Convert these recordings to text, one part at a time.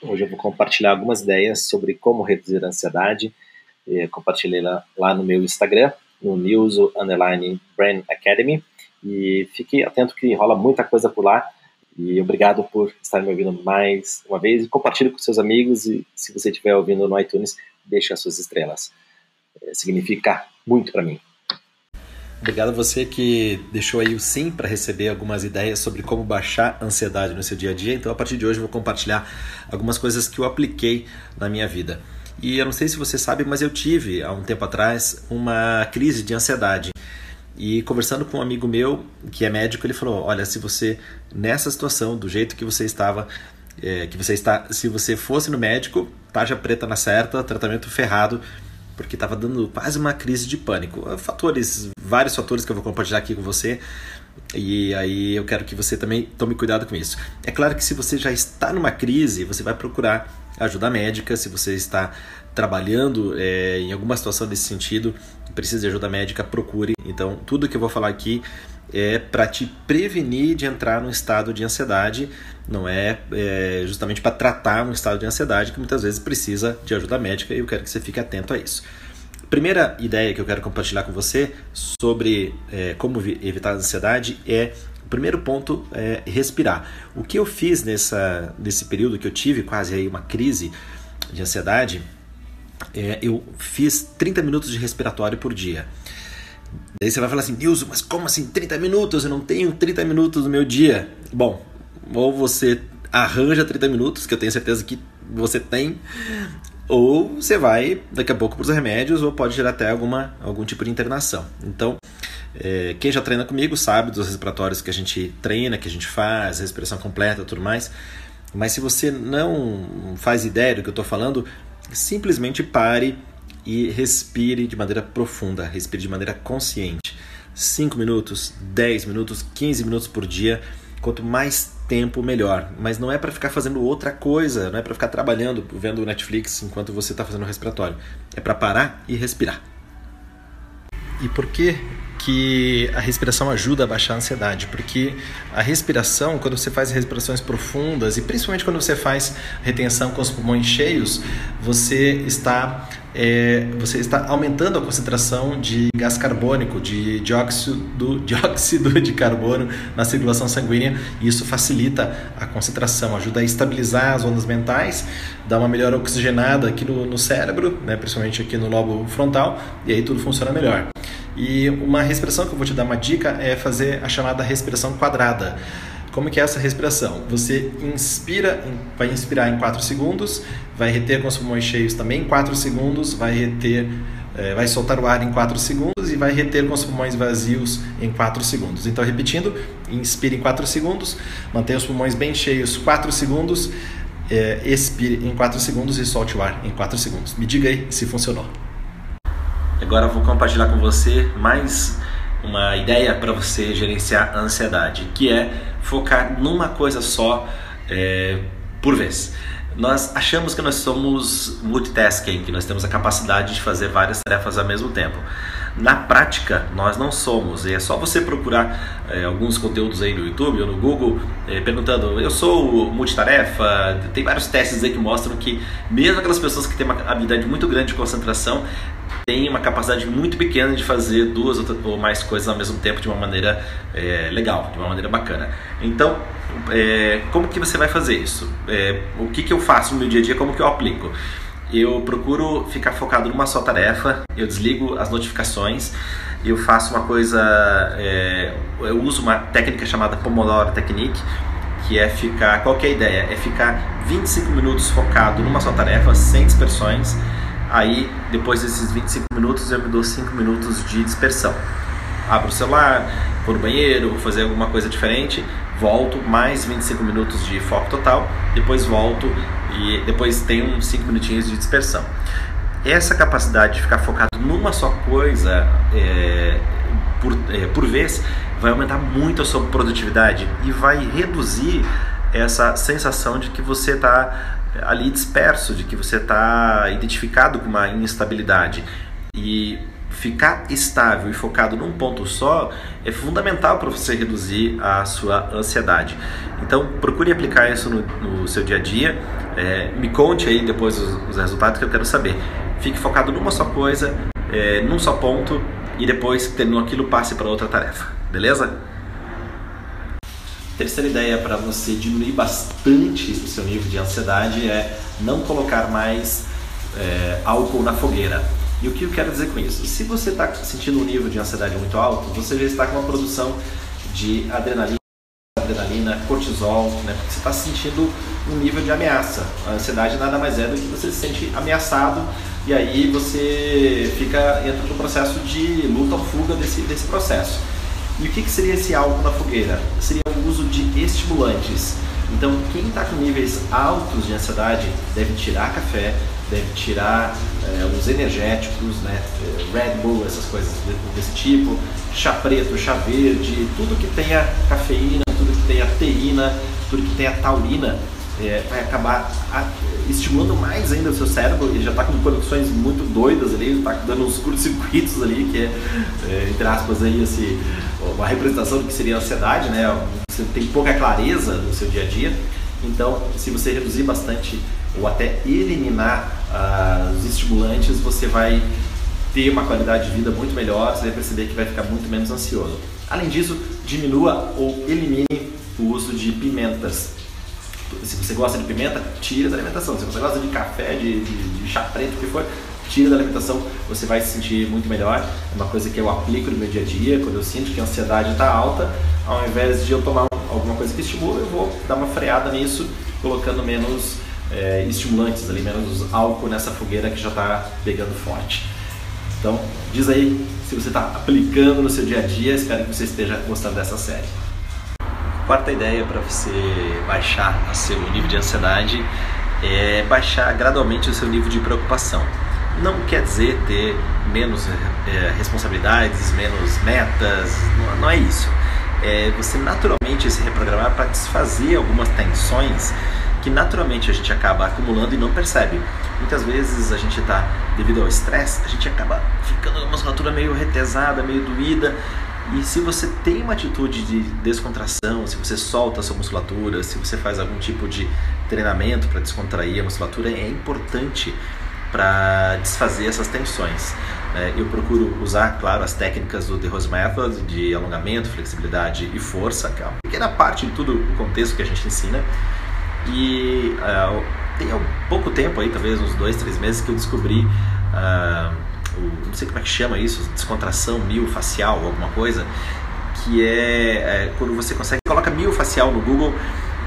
Hoje eu vou compartilhar algumas ideias sobre como reduzir a ansiedade. Eu compartilhei lá, lá no meu Instagram, no News Underline Brain Academy. E fique atento que rola muita coisa por lá. E obrigado por estar me ouvindo mais uma vez. E compartilhe com seus amigos. E se você estiver ouvindo no iTunes, deixe as suas estrelas. É, significa muito para mim. Obrigado a você que deixou aí o sim para receber algumas ideias sobre como baixar ansiedade no seu dia a dia. Então, a partir de hoje, eu vou compartilhar algumas coisas que eu apliquei na minha vida. E eu não sei se você sabe, mas eu tive há um tempo atrás uma crise de ansiedade. E conversando com um amigo meu que é médico, ele falou: Olha, se você nessa situação, do jeito que você estava, é, que você está, se você fosse no médico, tarja preta na certa, tratamento ferrado porque estava dando quase uma crise de pânico. Fatores, vários fatores que eu vou compartilhar aqui com você. E aí eu quero que você também tome cuidado com isso. É claro que se você já está numa crise, você vai procurar ajuda médica. Se você está trabalhando é, em alguma situação desse sentido, precisa de ajuda médica, procure. Então, tudo que eu vou falar aqui é para te prevenir de entrar num estado de ansiedade, não é, é justamente para tratar um estado de ansiedade que muitas vezes precisa de ajuda médica e eu quero que você fique atento a isso. Primeira ideia que eu quero compartilhar com você sobre é, como evitar a ansiedade é o primeiro ponto é respirar. O que eu fiz nessa, nesse período que eu tive quase aí uma crise de ansiedade, é, eu fiz 30 minutos de respiratório por dia. Daí você vai falar assim, Nilson, mas como assim 30 minutos? Eu não tenho 30 minutos no meu dia. Bom, ou você arranja 30 minutos, que eu tenho certeza que você tem, ou você vai daqui a pouco para os remédios, ou pode gerar até alguma, algum tipo de internação. Então, é, quem já treina comigo sabe dos respiratórios que a gente treina, que a gente faz, respiração completa tudo mais. Mas se você não faz ideia do que eu estou falando, simplesmente pare e respire de maneira profunda, respire de maneira consciente. 5 minutos, 10 minutos, 15 minutos por dia. Quanto mais tempo, melhor. Mas não é para ficar fazendo outra coisa, não é para ficar trabalhando, vendo Netflix enquanto você está fazendo o respiratório. É para parar e respirar. E por que que a respiração ajuda a baixar a ansiedade, porque a respiração, quando você faz respirações profundas e principalmente quando você faz retenção com os pulmões cheios, você está é, você está aumentando a concentração de gás carbônico, de dióxido, dióxido de carbono na circulação sanguínea e isso facilita a concentração, ajuda a estabilizar as ondas mentais, dá uma melhor oxigenada aqui no, no cérebro, né, principalmente aqui no lobo frontal, e aí tudo funciona melhor. E uma respiração que eu vou te dar uma dica é fazer a chamada respiração quadrada. Como que é essa respiração? Você inspira, vai inspirar em 4 segundos, vai reter com os pulmões cheios também em 4 segundos, vai reter, é, vai soltar o ar em 4 segundos e vai reter com os pulmões vazios em 4 segundos. Então, repetindo, inspire em 4 segundos, mantenha os pulmões bem cheios 4 segundos, é, expire em 4 segundos e solte o ar em 4 segundos. Me diga aí se funcionou. Agora eu vou compartilhar com você mais uma ideia para você gerenciar a ansiedade, que é focar numa coisa só é, por vez. Nós achamos que nós somos multitasking, que nós temos a capacidade de fazer várias tarefas ao mesmo tempo. Na prática, nós não somos. E é só você procurar é, alguns conteúdos aí no YouTube ou no Google é, perguntando: eu sou multitarefa? Tem vários testes aí que mostram que, mesmo aquelas pessoas que têm uma habilidade muito grande de concentração, tem uma capacidade muito pequena de fazer duas ou mais coisas ao mesmo tempo de uma maneira é, legal, de uma maneira bacana. Então, é, como que você vai fazer isso? É, o que, que eu faço no meu dia a dia? Como que eu aplico? Eu procuro ficar focado numa só tarefa, eu desligo as notificações, eu faço uma coisa, é, eu uso uma técnica chamada Pomodoro Technique, que é ficar, qual que é a ideia? É ficar 25 minutos focado numa só tarefa, sem dispersões, Aí, depois desses 25 minutos, eu me dou 5 minutos de dispersão. Abro o celular, vou no banheiro, vou fazer alguma coisa diferente, volto, mais 25 minutos de foco total, depois volto e depois tenho uns 5 minutinhos de dispersão. Essa capacidade de ficar focado numa só coisa é, por, é, por vez vai aumentar muito a sua produtividade e vai reduzir essa sensação de que você está ali disperso, de que você está identificado com uma instabilidade. E ficar estável e focado num ponto só é fundamental para você reduzir a sua ansiedade. Então, procure aplicar isso no, no seu dia a dia. É, me conte aí depois os, os, resultados que eu quero saber. Fique focado numa só coisa, é, num só ponto e depois, tendo aquilo, passe para outra tarefa. Beleza? Terceira ideia para você diminuir bastante o seu nível de ansiedade é não colocar mais é, álcool na fogueira. E o que eu quero dizer com isso? Se você está sentindo um nível de ansiedade muito alto, você já está com uma produção de adrenalina, adrenalina, cortisol, né? Porque você está sentindo um nível de ameaça. A ansiedade nada mais é do que você se sente ameaçado e aí você fica entra no processo de luta ou fuga desse, desse processo. E o que, que seria esse álcool na fogueira? Seria o uso de estimulantes. Então, quem está com níveis altos de ansiedade deve tirar café, deve tirar é, os energéticos, né? É, Red Bull, essas coisas desse tipo, chá preto, chá verde, tudo que tenha cafeína, tudo que tenha teína, tudo que tenha taurina, é, vai acabar estimulando mais ainda o seu cérebro, ele já está com conexões muito doidas ali, está dando uns curtos-circuitos ali, que é, é, entre aspas, aí, uma representação do que seria a ansiedade, né? Você tem pouca clareza no seu dia a dia, então se você reduzir bastante ou até eliminar uh, os estimulantes, você vai ter uma qualidade de vida muito melhor, você vai perceber que vai ficar muito menos ansioso. Além disso, diminua ou elimine o uso de pimentas se você gosta de pimenta, tira da alimentação. Se você gosta de café, de, de, de chá preto, o que for, tira da alimentação, você vai se sentir muito melhor. É uma coisa que eu aplico no meu dia a dia, quando eu sinto que a ansiedade está alta, ao invés de eu tomar alguma coisa que estimula, eu vou dar uma freada nisso, colocando menos é, estimulantes ali, menos álcool nessa fogueira que já está pegando forte. Então, diz aí se você está aplicando no seu dia a dia, espero que você esteja gostando dessa série. Quarta ideia para você baixar o seu nível de ansiedade é baixar gradualmente o seu nível de preocupação. Não quer dizer ter menos é, responsabilidades, menos metas, não, não é isso. É você naturalmente se reprogramar para desfazer algumas tensões que naturalmente a gente acaba acumulando e não percebe. Muitas vezes a gente está, devido ao estresse, a gente acaba ficando uma musculatura meio retesada, meio doída e se você tem uma atitude de descontração, se você solta a sua musculatura, se você faz algum tipo de treinamento para descontrair a musculatura, é importante para desfazer essas tensões. Né? Eu procuro usar, claro, as técnicas do The Rose Method de alongamento, flexibilidade e força, que é uma pequena parte de todo o contexto que a gente ensina. E uh, tem pouco tempo aí, talvez uns dois, três meses, que eu descobri uh, o, não sei como é que chama isso, descontração miofacial, alguma coisa, que é, é quando você consegue, coloca miofacial no Google,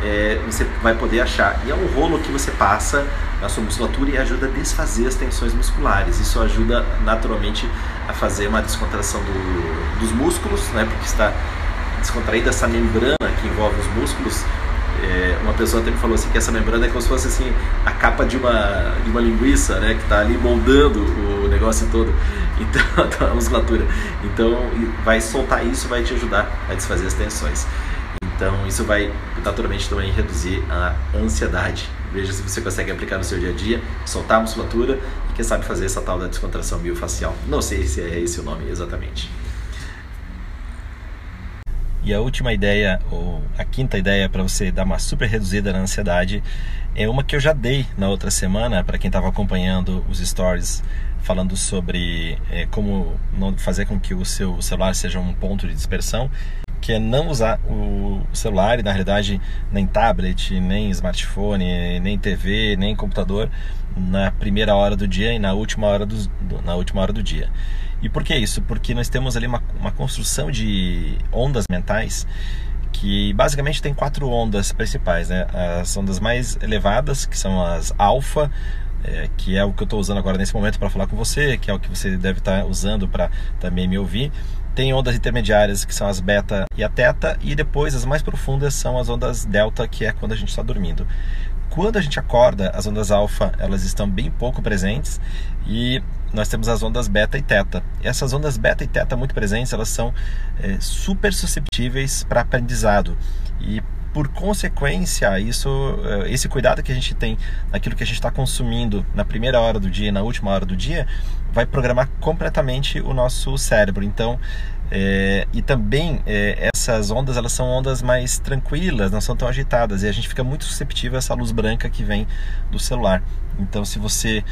é, você vai poder achar. E é um rolo que você passa na sua musculatura e ajuda a desfazer as tensões musculares. Isso ajuda naturalmente a fazer uma descontração do, dos músculos, né, porque está descontraída essa membrana que envolve os músculos é, uma pessoa até me falou assim que essa membrana é como se fosse assim a capa de uma, de uma linguiça, né, que está ali moldando o negócio todo, então a musculatura. Então vai soltar isso, vai te ajudar a desfazer as tensões. Então isso vai naturalmente também reduzir a ansiedade. Veja se você consegue aplicar no seu dia a dia, soltar a musculatura e quem sabe fazer essa tal da descontração biofacial. Não sei se é esse o nome exatamente. E a última ideia, ou a quinta ideia para você dar uma super reduzida na ansiedade, é uma que eu já dei na outra semana para quem estava acompanhando os stories falando sobre é, como não fazer com que o seu celular seja um ponto de dispersão, que é não usar o celular e na realidade nem tablet, nem smartphone, nem TV, nem computador na primeira hora do dia e na última hora do, na última hora do dia. E por que isso? Porque nós temos ali uma, uma construção de ondas mentais que basicamente tem quatro ondas principais, né? As ondas mais elevadas, que são as alfa, é, que é o que eu estou usando agora nesse momento para falar com você, que é o que você deve estar tá usando para também me ouvir. Tem ondas intermediárias, que são as beta e a teta, e depois as mais profundas são as ondas delta, que é quando a gente está dormindo. Quando a gente acorda, as ondas alfa elas estão bem pouco presentes e nós temos as ondas beta e teta. Essas ondas beta e teta muito presentes, elas são é, super susceptíveis para aprendizado. E por consequência, isso, eh, esse cuidado que a gente tem naquilo que a gente está consumindo na primeira hora do dia e na última hora do dia, vai programar completamente o nosso cérebro. Então, é, e também é, essas ondas elas são ondas mais tranquilas, não são tão agitadas e a gente fica muito susceptível a essa luz branca que vem do celular. Então, se você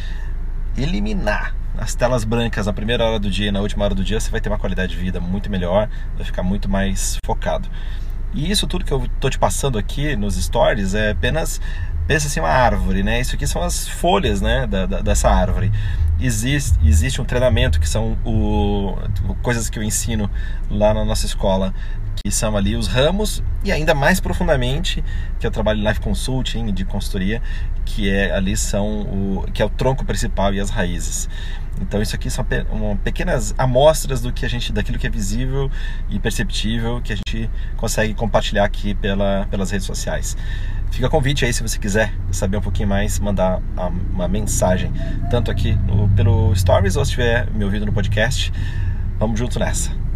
eliminar as telas brancas na primeira hora do dia e na última hora do dia, você vai ter uma qualidade de vida muito melhor, vai ficar muito mais focado. E isso tudo que eu estou te passando aqui nos stories é apenas pensa assim uma árvore, né? Isso aqui são as folhas, né, da, da, dessa árvore. Existe, existe um treinamento que são o, coisas que eu ensino lá na nossa escola, que são ali os ramos e ainda mais profundamente, que eu trabalho em life consulting, de consultoria, que é ali são o que é o tronco principal e as raízes. Então isso aqui são pequenas amostras do que a gente, daquilo que é visível e perceptível que a gente consegue compartilhar aqui pela, pelas redes sociais. Fica convite aí se você quiser saber um pouquinho mais, mandar uma mensagem, tanto aqui no, pelo Stories ou se estiver me ouvindo no podcast. Vamos junto nessa.